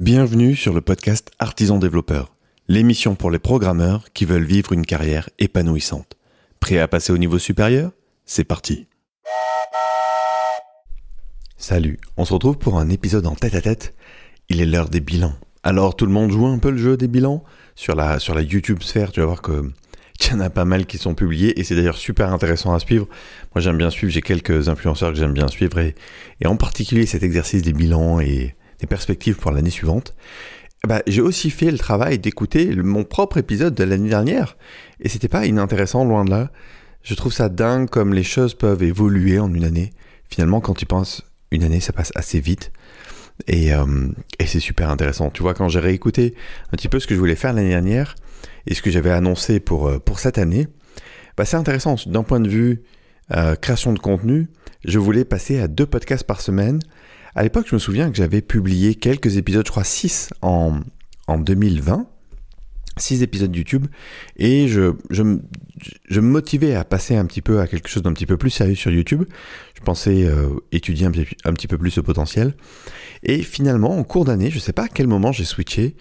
Bienvenue sur le podcast Artisan Développeur, l'émission pour les programmeurs qui veulent vivre une carrière épanouissante. Prêt à passer au niveau supérieur? C'est parti Salut, on se retrouve pour un épisode en tête à tête. Il est l'heure des bilans. Alors tout le monde joue un peu le jeu des bilans? Sur la, YouTube sphère, tu vas voir que il y en a pas mal qui sont publiés et c'est d'ailleurs super intéressant à suivre. Moi j'aime bien suivre, j'ai quelques influenceurs que j'aime bien suivre et en particulier cet exercice des bilans et des perspectives pour l'année suivante, bah, j'ai aussi fait le travail d'écouter mon propre épisode de l'année dernière. Et c'était pas inintéressant, loin de là. Je trouve ça dingue comme les choses peuvent évoluer en une année. Finalement, quand tu penses, une année, ça passe assez vite. Et, euh, c'est super intéressant. Tu vois, quand j'ai réécouté un petit peu ce que je voulais faire l'année dernière et ce que j'avais annoncé pour, euh, pour cette année, bah, c'est intéressant. D'un point de vue euh, création de contenu, je voulais passer à deux podcasts par semaine à l'époque, je me souviens que j'avais publié quelques épisodes, je crois 6 en, en 2020. 6 épisodes YouTube et je, je, je, me motivais à passer un petit peu à quelque chose d'un petit peu plus sérieux sur YouTube. Je pensais euh, étudier un, un, petit peu plus ce potentiel. Et finalement, en cours d'année, je ne sais pas à quel moment j'ai switché,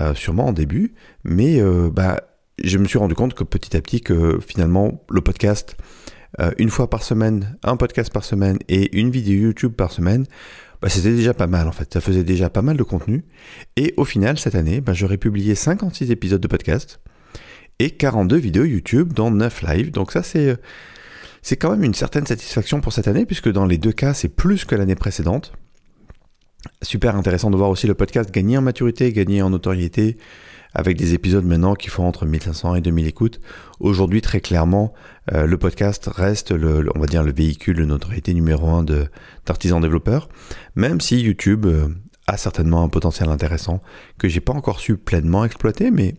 euh, sûrement en début, mais euh, bah, je me suis rendu compte que petit à petit, que finalement, le podcast, une fois par semaine, un podcast par semaine et une vidéo YouTube par semaine, bah, c'était déjà pas mal en fait. Ça faisait déjà pas mal de contenu. Et au final, cette année, bah, j'aurais publié 56 épisodes de podcast et 42 vidéos YouTube, dont 9 lives. Donc ça, c'est, c'est quand même une certaine satisfaction pour cette année, puisque dans les deux cas, c'est plus que l'année précédente. Super intéressant de voir aussi le podcast gagner en maturité, gagner en notoriété, avec des épisodes maintenant qui font entre 1500 et 2000 écoutes. Aujourd'hui, très clairement, euh, le podcast reste le, on va dire, le véhicule de notoriété numéro un d'artisans développeurs, même si YouTube euh, a certainement un potentiel intéressant que j'ai pas encore su pleinement exploiter, mais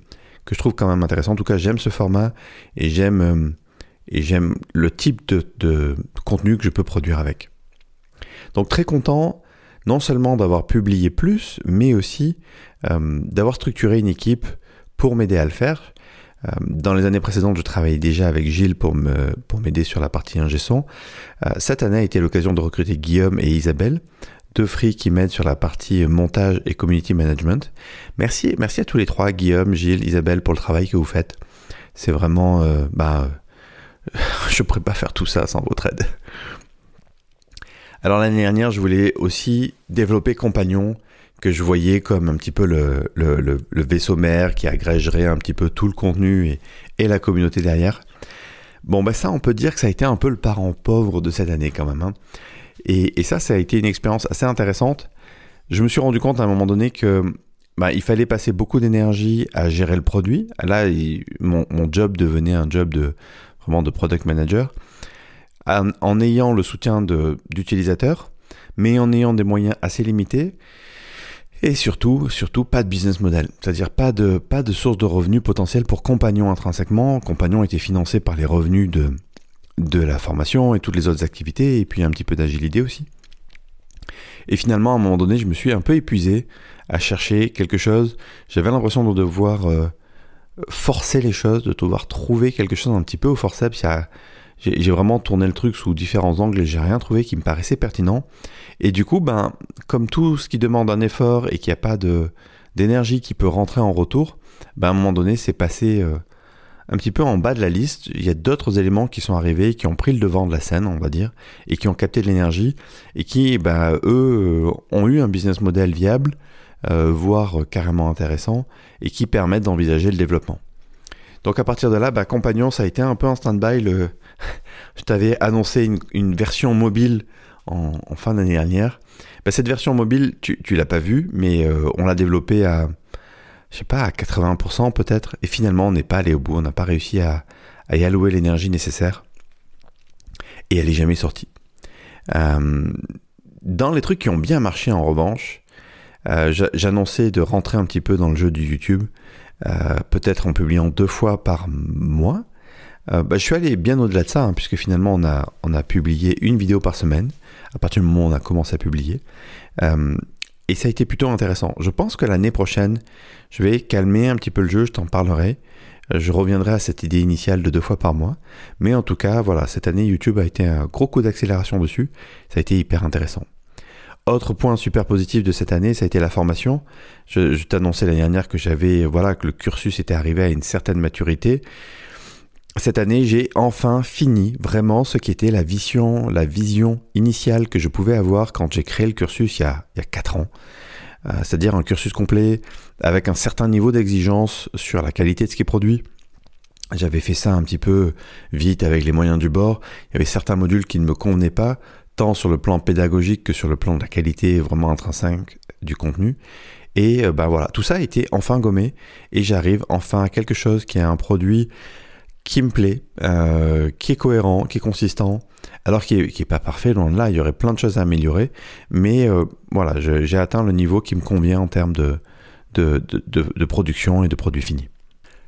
que je trouve quand même intéressant. En tout cas, j'aime ce format et j'aime, euh, et j'aime le type de, contenu que je peux produire avec. Donc très content non seulement d'avoir publié plus, mais aussi d'avoir structuré une équipe pour m'aider à le faire. Euh, dans les années précédentes, je travaillais déjà avec Gilles pour m'aider sur la partie ingé son. Euh, cette année a été l'occasion de recruter Guillaume et Isabelle, deux free qui m'aident sur la partie montage et community management. Merci, merci à tous les trois, Guillaume, Gilles, Isabelle, pour le travail que vous faites. C'est vraiment, bah, je pourrais pas faire tout ça sans votre aide. Alors l'année dernière, je voulais aussi développer Compagnon, que je voyais comme un petit peu le, vaisseau mère qui agrégerait un petit peu tout le contenu et, la communauté derrière. Bon, ben ça, on peut dire que ça a été un peu le parent pauvre de cette année quand même. Hein. Et, ça, ça a été une expérience assez intéressante. Je me suis rendu compte à un moment donné que bah, il fallait passer beaucoup d'énergie à gérer le produit. Là, mon, mon, job devenait un job de vraiment de product manager en, ayant le soutien d'utilisateurs, mais en ayant des moyens assez limités. Et surtout, surtout pas de business model, c'est-à-dire pas de, pas de source de revenus potentiels pour Compagnon intrinsèquement. Compagnon était financé par les revenus de, de la formation et toutes les autres activités, et puis un petit peu d'agilité aussi. Et finalement, à un moment donné, je me suis un peu épuisé à chercher quelque chose. J'avais l'impression de devoir euh, forcer les choses, de devoir trouver quelque chose un petit peu au forceps. J'ai vraiment tourné le truc sous différents angles et j'ai rien trouvé qui me paraissait pertinent. Et du coup, ben, comme tout ce qui demande un effort et qu'il n'y a pas d'énergie qui peut rentrer en retour, ben, à un moment donné, c'est passé euh, un petit peu en bas de la liste. Il y a d'autres éléments qui sont arrivés, qui ont pris le devant de la scène, on va dire, et qui ont capté de l'énergie et qui, ben, eux, euh, ont eu un business model viable, euh, voire carrément intéressant, et qui permettent d'envisager le développement. Donc à partir de là, bah, Compagnon, ça a été un peu en stand-by. Le... Je t'avais annoncé une, version mobile en, fin d'année dernière. Bah, cette version mobile, tu, tu l'as pas vue, mais euh, on l'a développée à, je sais pas, à 80% peut-être. Et finalement, on n'est pas allé au bout. On n'a pas réussi à, y allouer l'énergie nécessaire. Et elle est jamais sortie. Euh, dans les trucs qui ont bien marché en revanche, euh, j'annonçais de rentrer un petit peu dans le jeu du YouTube. Euh, peut-être en publiant deux fois par mois. Euh, bah, je suis allé bien au-delà de ça, hein, puisque finalement on a, on a publié une vidéo par semaine, à partir du moment où on a commencé à publier. Et ça a été plutôt intéressant. Je pense que l'année prochaine, je vais calmer un petit peu le jeu, je t'en parlerai. Je reviendrai à cette idée initiale de deux fois par mois. Mais en tout cas, voilà, cette année, YouTube a été un gros coup d'accélération dessus. Ça a été hyper intéressant. Autre point super positif de cette année, ça a été la formation. Je, t'annonçais l'année dernière que j'avais, voilà, que le cursus était arrivé à une certaine maturité. Cette année, j'ai enfin fini vraiment ce qui était la vision, la vision initiale que je pouvais avoir quand j'ai créé le cursus il y a, il y a 4 ans. Euh, c'est-à-dire un cursus complet avec un certain niveau d'exigence sur la qualité de ce qui est produit. J'avais fait ça un petit peu vite avec les moyens du bord. Il y avait certains modules qui ne me convenaient pas, tant sur le plan pédagogique que sur le plan de la qualité vraiment intrinsèque du contenu. Et ben voilà, tout ça a été enfin gommé et j'arrive enfin à quelque chose qui est un produit qui me plaît, euh, qui est cohérent, qui est consistant, alors qui est, pas parfait, loin de là, il y aurait plein de choses à améliorer, mais euh, voilà, j'ai atteint le niveau qui me convient en termes de, de, de, production et de produits finis.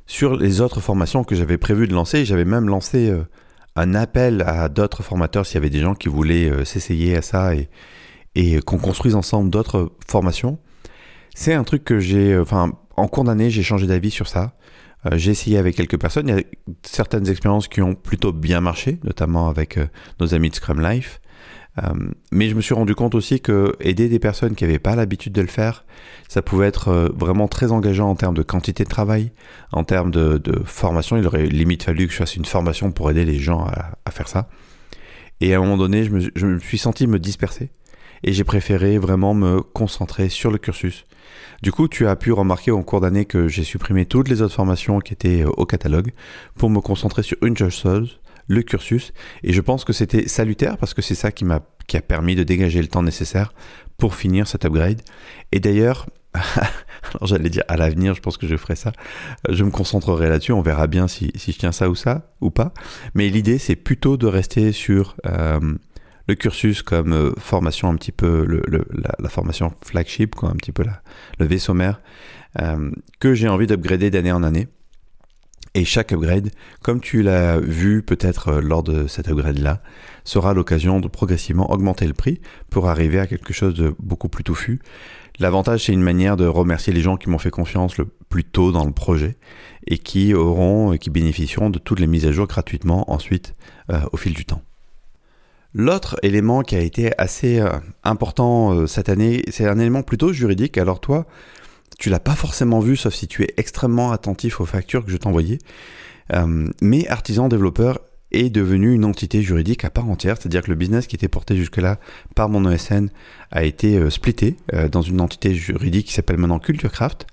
Sur les autres formations que j'avais prévu de lancer, j'avais même lancé un appel à d'autres formateurs s'il y avait des gens qui voulaient euh, s'essayer à ça et, qu'on construise ensemble d'autres formations. C'est un truc que j'ai, enfin, en cours d'année, j'ai changé d'avis sur ça. Euh, j'ai essayé avec quelques personnes. Il y a certaines expériences qui ont plutôt bien marché, notamment avec euh, nos amis de Scrum Life. Euh, mais je me suis rendu compte aussi que aider des personnes qui n'avaient pas l'habitude de le faire, ça pouvait être vraiment très engageant en termes de quantité de travail, en termes de, formation. Il aurait limite fallu que je fasse une formation pour aider les gens à, faire ça. Et à un moment donné, je me, je me suis senti me disperser. Et j'ai préféré vraiment me concentrer sur le cursus, du coup, tu as pu remarquer en cours d'année que j'ai supprimé toutes les autres formations qui étaient euh, au catalogue pour me concentrer sur une chose le cursus. Et je pense que c'était salutaire parce que c'est ça qui m'a qui a permis de dégager le temps nécessaire pour finir cet upgrade. Et d'ailleurs, alors j'allais dire à l'avenir, je pense que je ferai ça. Euh, je me concentrerai là-dessus. On verra bien si, si, je tiens ça ou ça ou pas. Mais l'idée, c'est plutôt de rester sur euh, le cursus comme euh, formation un petit peu, la, formation flagship, quoi, un petit peu la, le vaisseau mère, que j'ai envie d'upgrader d'année en année. Et chaque upgrade, comme tu l'as vu peut-être euh, lors de cet upgrade-là, sera l'occasion de progressivement augmenter le prix pour arriver à quelque chose de beaucoup plus touffu. L'avantage, c'est une manière de remercier les gens qui m'ont fait confiance le plus tôt dans le projet et qui auront, et qui bénéficieront de toutes les mises à jour gratuitement ensuite au fil du temps. L'autre élément qui a été assez euh, important euh, cette année, c'est un élément plutôt juridique. Alors toi, tu l'as pas forcément vu, sauf si tu es extrêmement attentif aux factures que je t'envoyais. Euh, mais Artisan Développeur est devenu une entité juridique à part entière, c'est-à-dire que le business qui était porté jusque-là par mon ESN a été splitté dans une entité juridique qui s'appelle maintenant CultureCraft.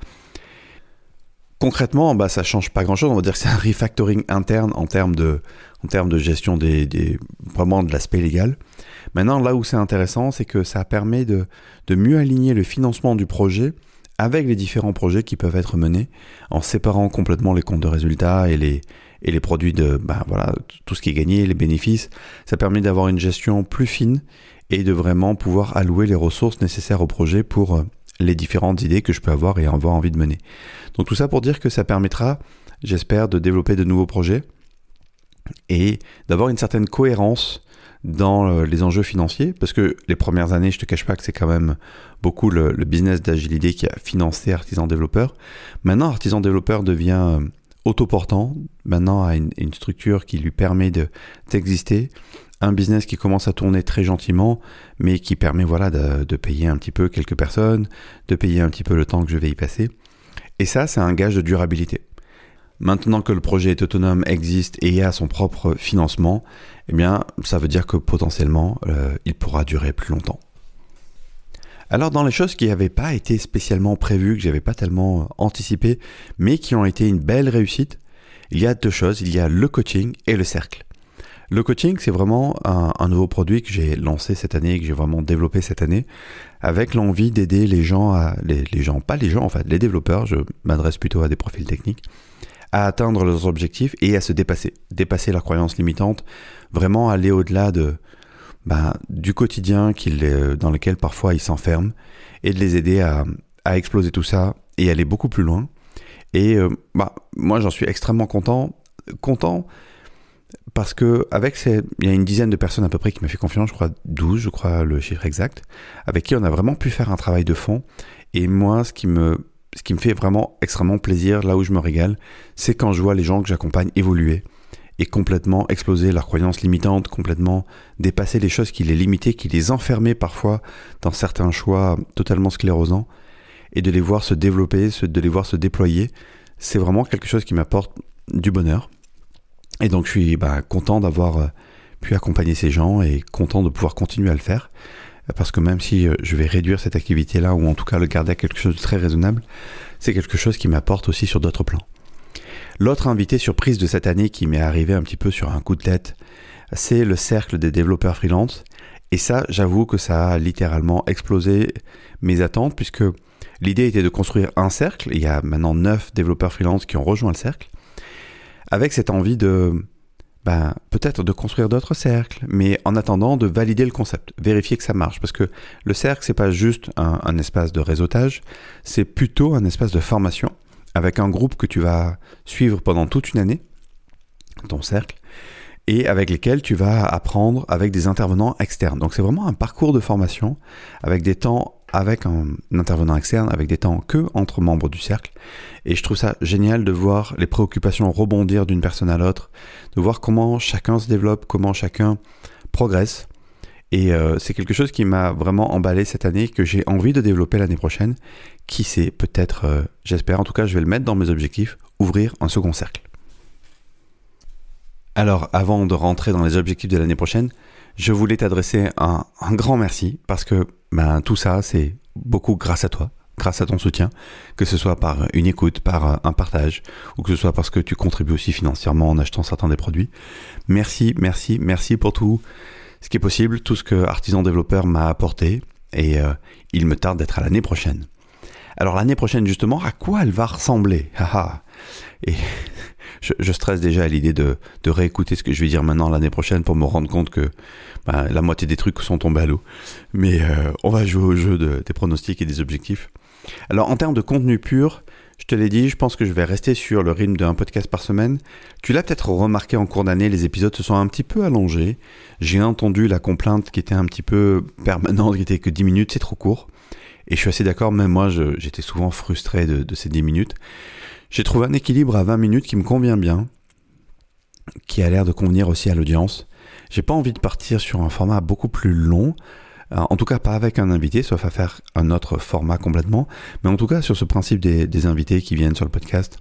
Concrètement, bah, ça change pas grand-chose. On va dire que c'est un refactoring interne en termes de, en termes de gestion des, des vraiment de l'aspect légal. Maintenant, là où c'est intéressant, c'est que ça permet de, de mieux aligner le financement du projet avec les différents projets qui peuvent être menés, en séparant complètement les comptes de résultats et les, et les produits de, bah voilà, tout ce qui est gagné, les bénéfices. Ça permet d'avoir une gestion plus fine et de vraiment pouvoir allouer les ressources nécessaires au projet pour euh, les différentes idées que je peux avoir et avoir envie de mener. Donc tout ça pour dire que ça permettra, j'espère, de développer de nouveaux projets et d'avoir une certaine cohérence dans euh, les enjeux financiers, parce que les premières années, je te cache pas que c'est quand même beaucoup le, business d'agilité qui a financé Artisan Développeur. Maintenant, Artisan Développeur devient euh, autoportant, maintenant a une, structure qui lui permet d'exister, un business qui commence à tourner très gentiment, mais qui permet voilà de, de, payer un petit peu quelques personnes, de payer un petit peu le temps que je vais y passer. Et ça, c'est un gage de durabilité. Maintenant que le projet est autonome, existe et a son propre financement, eh bien, ça veut dire que potentiellement, euh, il pourra durer plus longtemps. Alors, dans les choses qui n'avaient pas été spécialement prévues, que j'avais pas tellement anticipé, mais qui ont été une belle réussite, il y a deux choses. Il y a le coaching et le cercle. Le coaching, c'est vraiment un, nouveau produit que j'ai lancé cette année, que j'ai vraiment développé cette année, avec l'envie d'aider les gens à, les, gens, pas les gens en fait, les développeurs, je m'adresse plutôt à des profils techniques, à atteindre leurs objectifs et à se dépasser, dépasser leurs croyances limitantes, vraiment aller au-delà de bah, du quotidien dans lequel parfois ils s'enferment et de les aider à, à, exploser tout ça et aller beaucoup plus loin. Et euh, bah, moi j'en suis extrêmement content, content parce que avec ces, il y a une dizaine de personnes à peu près qui m'a fait confiance, je crois 12, je crois le chiffre exact, avec qui on a vraiment pu faire un travail de fond. Et moi, ce qui me ce qui me fait vraiment extrêmement plaisir, là où je me régale, c'est quand je vois les gens que j'accompagne évoluer et complètement exploser leurs croyances limitantes, complètement dépasser les choses qui les limitaient, qui les enfermaient parfois dans certains choix totalement sclérosants, et de les voir se développer, de les voir se déployer, c'est vraiment quelque chose qui m'apporte du bonheur. Et donc je suis bah, content d'avoir euh, pu accompagner ces gens et content de pouvoir continuer à le faire. Parce que même si euh, je vais réduire cette activité-là, ou en tout cas le garder à quelque chose de très raisonnable, c'est quelque chose qui m'apporte aussi sur d'autres plans. L'autre invité surprise de cette année qui m'est arrivé un petit peu sur un coup de tête, c'est le cercle des développeurs freelance. Et ça, j'avoue que ça a littéralement explosé mes attentes, puisque l'idée était de construire un cercle. Il y a maintenant 9 développeurs freelance qui ont rejoint le cercle, avec cette envie de ben, peut-être de construire d'autres cercles, mais en attendant de valider le concept, vérifier que ça marche, parce que le cercle c'est pas juste un, un espace de réseautage, c'est plutôt un espace de formation avec un groupe que tu vas suivre pendant toute une année, ton cercle, et avec lesquels tu vas apprendre avec des intervenants externes. Donc c'est vraiment un parcours de formation avec des temps avec un intervenant externe, avec des temps que entre membres du cercle. Et je trouve ça génial de voir les préoccupations rebondir d'une personne à l'autre, de voir comment chacun se développe, comment chacun progresse. Et euh, c'est quelque chose qui m'a vraiment emballé cette année, que j'ai envie de développer l'année prochaine. Qui sait, peut-être, euh, j'espère, en tout cas je vais le mettre dans mes objectifs, ouvrir un second cercle. Alors, avant de rentrer dans les objectifs de l'année prochaine, je voulais t'adresser un, grand merci parce que ben, tout ça, c'est beaucoup grâce à toi, grâce à ton soutien, que ce soit par une écoute, par un partage, ou que ce soit parce que tu contribues aussi financièrement en achetant certains des produits. Merci, merci, merci pour tout ce qui est possible, tout ce que Artisan Développeur m'a apporté, et euh, il me tarde d'être à l'année prochaine. Alors l'année prochaine justement, à quoi elle va ressembler? Et je, stresse déjà à l'idée de, réécouter ce que je vais dire maintenant l'année prochaine pour me rendre compte que bah, la moitié des trucs sont tombés à l'eau. Mais euh, on va jouer au jeu de, des pronostics et des objectifs. Alors en termes de contenu pur, je te l'ai dit, je pense que je vais rester sur le rythme d'un podcast par semaine. Tu l'as peut-être remarqué en cours d'année, les épisodes se sont un petit peu allongés. J'ai entendu la complainte qui était un petit peu permanente, qui était que 10 minutes, c'est trop court. Et je suis assez d'accord, même moi, j'étais souvent frustré de, ces 10 minutes. J'ai trouvé un équilibre à 20 minutes qui me convient bien, qui a l'air de convenir aussi à l'audience. J'ai pas envie de partir sur un format beaucoup plus long, euh, en tout cas, pas avec un invité, sauf à faire un autre format complètement. Mais en tout cas, sur ce principe des, invités qui viennent sur le podcast,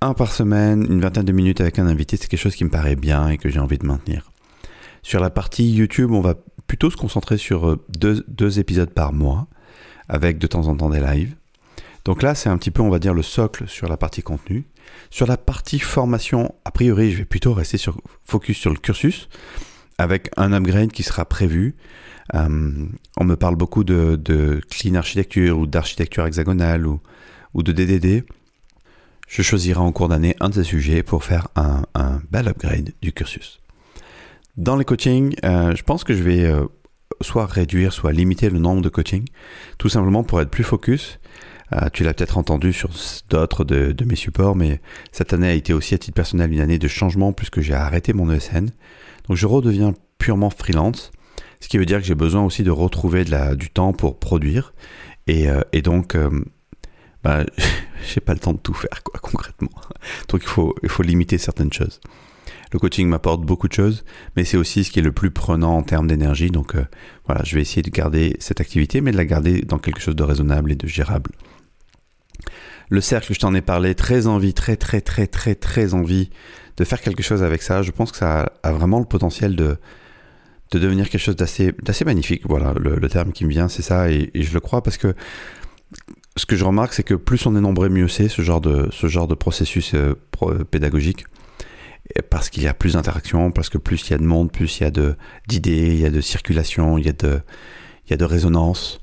un par semaine, une vingtaine de minutes avec un invité, c'est quelque chose qui me paraît bien et que j'ai envie de maintenir. Sur la partie YouTube, on va plutôt se concentrer sur euh, deux, deux épisodes par mois, avec de temps en temps des lives. Donc là, c'est un petit peu, on va dire, le socle sur la partie contenu. Sur la partie formation, a priori, je vais plutôt rester sur, focus sur le cursus, avec un upgrade qui sera prévu euh, on me parle beaucoup de, clean architecture ou d'architecture hexagonale ou, ou, de DDD. Je choisirai en cours d'année un de ces sujets pour faire un, bel upgrade du cursus. Dans les coachings, euh, je pense que je vais euh, soit réduire, soit limiter le nombre de coachings, tout simplement pour être plus focus. tu l'as peut-être entendu sur d'autres de, mes supports, mais cette année a été aussi à titre personnel une année de changement puisque j'ai arrêté mon ESN. Donc je redeviens purement freelance. Ce qui veut dire que j'ai besoin aussi de retrouver du temps pour produire. Et, euh, donc, euh, bah, j'ai pas le temps de tout faire, quoi, concrètement. Donc, il faut, il faut limiter certaines choses. Le coaching m'apporte beaucoup de choses, mais c'est aussi ce qui est le plus prenant en termes d'énergie. Donc, euh, voilà, je vais essayer de garder cette activité, mais de la garder dans quelque chose de raisonnable et de gérable. Le cercle, je t'en ai parlé, très envie, très, très, très, très, très envie de faire quelque chose avec ça. Je pense que ça a vraiment le potentiel de, de devenir quelque chose d'assez, magnifique. Voilà, le, terme qui me vient, c'est ça, et, je le crois parce que ce que je remarque, c'est que plus on est nombreux, mieux c'est ce genre de, ce genre de processus euh, pédagogique. Parce qu'il y a plus d'interactions, parce que plus il y a de monde, plus il y a d'idées, il y a de circulation, il y a de, il y a de résonance.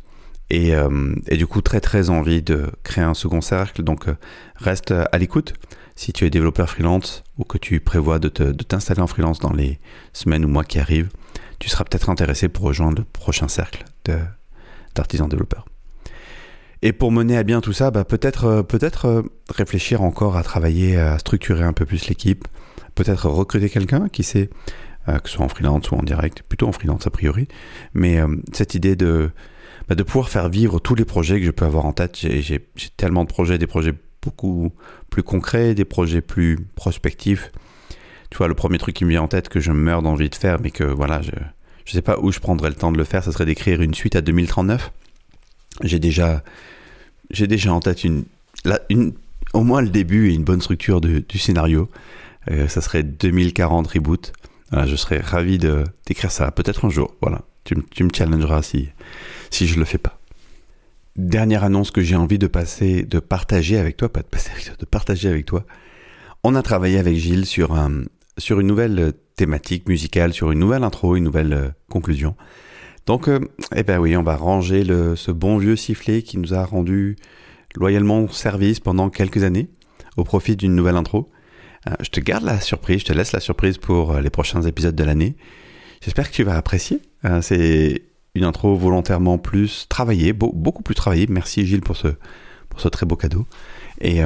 Et, euh, et, du coup, très très envie de créer un second cercle. Donc, euh, reste à l'écoute. Si tu es développeur freelance ou que tu prévois de, te, de t'installer en freelance dans les semaines ou mois qui arrivent, tu seras peut-être intéressé pour rejoindre le prochain cercle d'artisans développeurs. Et pour mener à bien tout ça, bah peut-être euh, peut-être réfléchir encore à travailler, à structurer un peu plus l'équipe, peut-être recruter quelqu'un qui sait, euh, que ce soit en freelance ou en direct, plutôt en freelance a priori, mais cette idée de, bah de pouvoir faire vivre tous les projets que je peux avoir en tête. J'ai tellement de projets, des projets beaucoup plus concrets, des projets plus prospectifs, tu vois, le premier truc qui me vient en tête que je meurs d'envie de faire, mais que voilà, je ne sais pas où je prendrais le temps de le faire, ça serait d'écrire une suite à 2039. J'ai déjà, déjà en tête une, une, au moins le début et une bonne structure du scénario. Ça serait 2040 reboot. je serais ravi de d'écrire ça, peut-être un jour. Voilà, tu, tu, me challengeras si si je le fais pas. Dernière annonce que j'ai envie de passer, de partager avec toi, pas de passer de partager avec toi. On a travaillé avec Gilles sur un, sur une nouvelle thématique musicale, sur une nouvelle intro, une nouvelle euh, conclusion. Donc, euh, eh ben oui, on va ranger le, ce bon vieux sifflet qui nous a rendu loyalement service pendant quelques années au profit d'une nouvelle intro. Euh, je te garde la surprise, je te laisse la surprise pour les prochains épisodes de l'année. J'espère que tu vas apprécier. C'est une intro volontairement plus travaillée, beaucoup plus travaillée. Merci Gilles pour ce, très beau cadeau. Et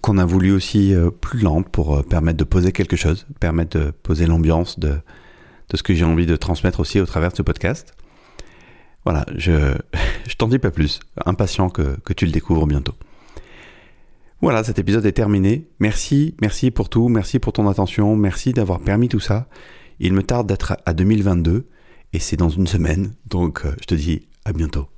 qu'on a voulu aussi euh, plus lente pour euh, permettre de poser quelque chose, permettre de poser l'ambiance de, ce que j'ai envie de transmettre aussi au travers de ce podcast. Voilà, je, t'en dis pas plus, impatient que tu le découvres bientôt. Voilà, cet épisode est terminé. Merci, merci pour tout, merci pour ton attention, merci d'avoir permis tout ça. Il me tarde d'être à 2022 et c'est dans une semaine, donc euh, je te dis à bientôt.